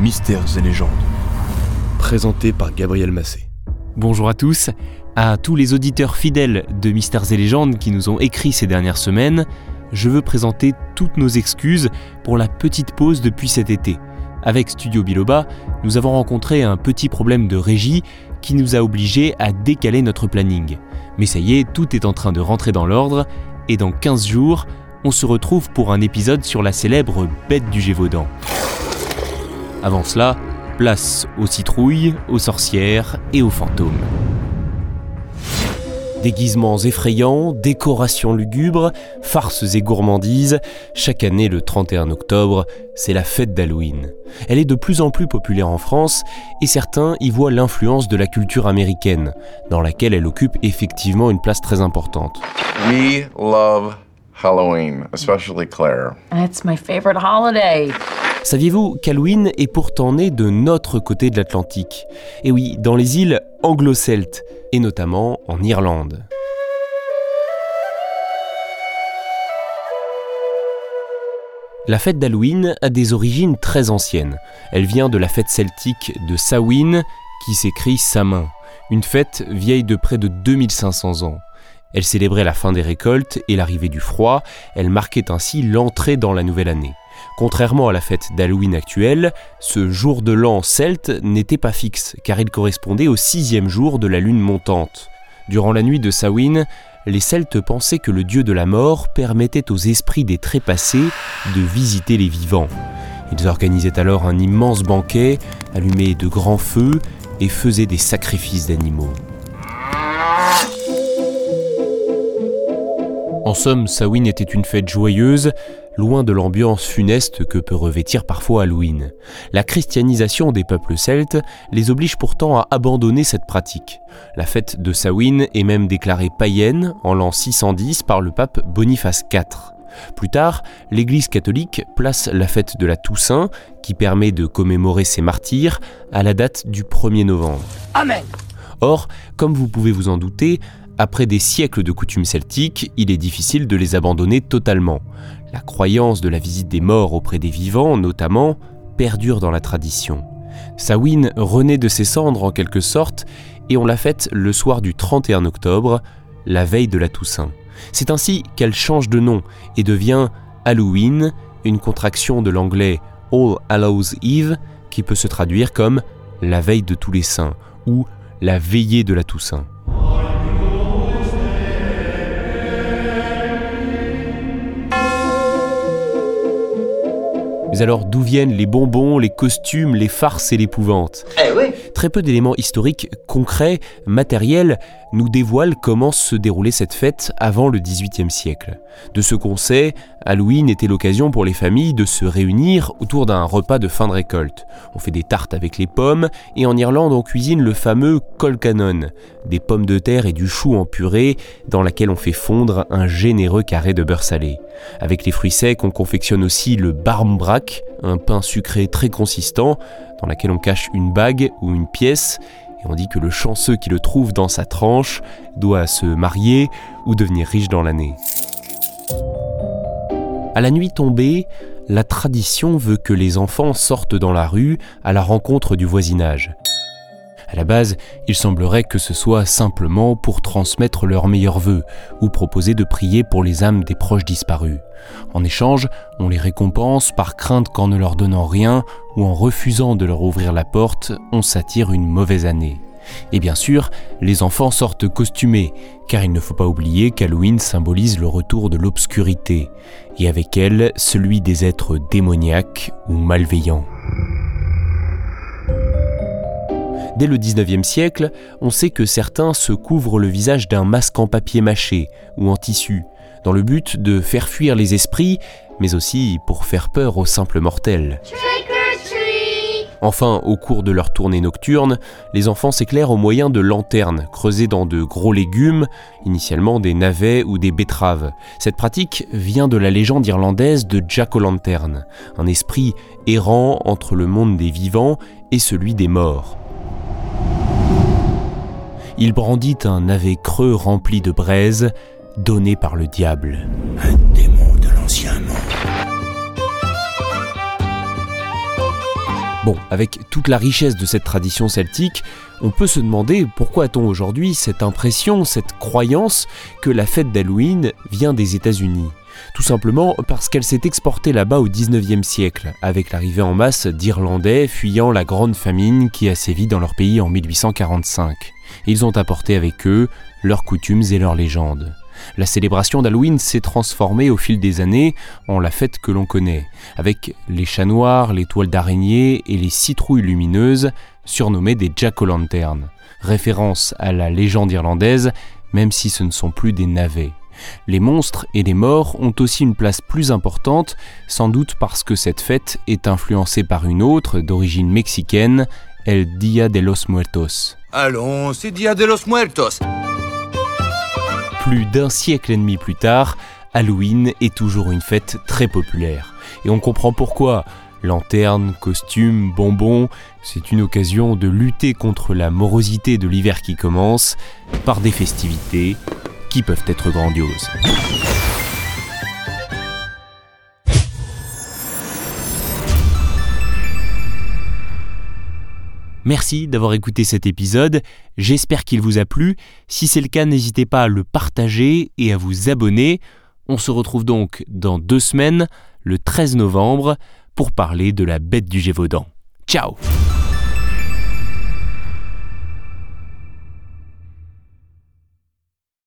Mystères et légendes. Présenté par Gabriel Massé. Bonjour à tous, à tous les auditeurs fidèles de Mystères et légendes qui nous ont écrit ces dernières semaines, je veux présenter toutes nos excuses pour la petite pause depuis cet été. Avec Studio Biloba, nous avons rencontré un petit problème de régie qui nous a obligés à décaler notre planning. Mais ça y est, tout est en train de rentrer dans l'ordre et dans 15 jours, on se retrouve pour un épisode sur la célèbre bête du Gévaudan. Avant cela, place aux citrouilles, aux sorcières et aux fantômes. Déguisements effrayants, décorations lugubres, farces et gourmandises, chaque année le 31 octobre, c'est la fête d'Halloween. Elle est de plus en plus populaire en France et certains y voient l'influence de la culture américaine, dans laquelle elle occupe effectivement une place très importante. We love Halloween, especially Claire. It's my favorite holiday. Saviez-vous qu'Halloween est pourtant né de notre côté de l'Atlantique? Et oui, dans les îles anglo-celtes, et notamment en Irlande. La fête d'Halloween a des origines très anciennes. Elle vient de la fête celtique de Samhain, qui s'écrit Samin, une fête vieille de près de 2500 ans. Elle célébrait la fin des récoltes et l'arrivée du froid, elle marquait ainsi l'entrée dans la nouvelle année. Contrairement à la fête d'Halloween actuelle, ce jour de l'an celte n'était pas fixe, car il correspondait au sixième jour de la lune montante. Durant la nuit de Samhain, les Celtes pensaient que le dieu de la mort permettait aux esprits des trépassés de visiter les vivants. Ils organisaient alors un immense banquet, allumaient de grands feux et faisaient des sacrifices d'animaux. En somme, Samhain était une fête joyeuse, loin de l'ambiance funeste que peut revêtir parfois Halloween. La christianisation des peuples celtes les oblige pourtant à abandonner cette pratique. La fête de Samhain est même déclarée païenne en l'an 610 par le pape Boniface IV. Plus tard, l'Église catholique place la fête de la Toussaint, qui permet de commémorer ses martyrs, à la date du 1er novembre. Amen. Or, comme vous pouvez vous en douter, après des siècles de coutumes celtiques, il est difficile de les abandonner totalement. La croyance de la visite des morts auprès des vivants, notamment, perdure dans la tradition. Samhain renaît de ses cendres en quelque sorte, et on la fête le soir du 31 octobre, la veille de la Toussaint. C'est ainsi qu'elle change de nom et devient Halloween, une contraction de l'anglais All Hallows Eve, qui peut se traduire comme la veille de tous les saints ou la veillée de la Toussaint. Mais alors d'où viennent les bonbons, les costumes, les farces et l'épouvante Eh. Très peu d'éléments historiques concrets, matériels, nous dévoilent comment se déroulait cette fête avant le XVIIIe siècle. De ce qu'on sait, Halloween était l'occasion pour les familles de se réunir autour d'un repas de fin de récolte. On fait des tartes avec les pommes et en Irlande on cuisine le fameux colcanon, des pommes de terre et du chou en purée dans laquelle on fait fondre un généreux carré de beurre salé. Avec les fruits secs, on confectionne aussi le barmbrack, un pain sucré très consistant dans lequel on cache une bague ou une pièce et on dit que le chanceux qui le trouve dans sa tranche doit se marier ou devenir riche dans l'année. À la nuit tombée, la tradition veut que les enfants sortent dans la rue à la rencontre du voisinage. À la base, il semblerait que ce soit simplement pour transmettre leurs meilleurs vœux ou proposer de prier pour les âmes des proches disparus. En échange, on les récompense par crainte qu'en ne leur donnant rien ou en refusant de leur ouvrir la porte, on s'attire une mauvaise année. Et bien sûr, les enfants sortent costumés, car il ne faut pas oublier qu'Halloween symbolise le retour de l'obscurité, et avec elle celui des êtres démoniaques ou malveillants. Dès le 19e siècle, on sait que certains se couvrent le visage d'un masque en papier mâché ou en tissu, dans le but de faire fuir les esprits, mais aussi pour faire peur aux simples mortels. Enfin, au cours de leur tournée nocturne, les enfants s'éclairent au moyen de lanternes creusées dans de gros légumes, initialement des navets ou des betteraves. Cette pratique vient de la légende irlandaise de Jack O'Lantern, un esprit errant entre le monde des vivants et celui des morts. Il brandit un navet creux rempli de braise, donné par le diable. Un démon de l'ancien monde. Bon, avec toute la richesse de cette tradition celtique, on peut se demander pourquoi a-t-on aujourd'hui cette impression, cette croyance que la fête d'Halloween vient des États-Unis tout simplement parce qu'elle s'est exportée là-bas au 19e siècle, avec l'arrivée en masse d'Irlandais fuyant la grande famine qui a sévi dans leur pays en 1845. Ils ont apporté avec eux leurs coutumes et leurs légendes. La célébration d'Halloween s'est transformée au fil des années en la fête que l'on connaît, avec les chats noirs, les toiles d'araignée et les citrouilles lumineuses, surnommées des jack-o'-lantern, référence à la légende irlandaise, même si ce ne sont plus des navets. Les monstres et les morts ont aussi une place plus importante, sans doute parce que cette fête est influencée par une autre d'origine mexicaine, El Dia de los Muertos. Allons, c'est Dia de los Muertos. Plus d'un siècle et demi plus tard, Halloween est toujours une fête très populaire. Et on comprend pourquoi. Lanternes, costumes, bonbons, c'est une occasion de lutter contre la morosité de l'hiver qui commence par des festivités qui peuvent être grandioses. Merci d'avoir écouté cet épisode, j'espère qu'il vous a plu. Si c'est le cas, n'hésitez pas à le partager et à vous abonner. On se retrouve donc dans deux semaines, le 13 novembre, pour parler de la bête du Gévaudan. Ciao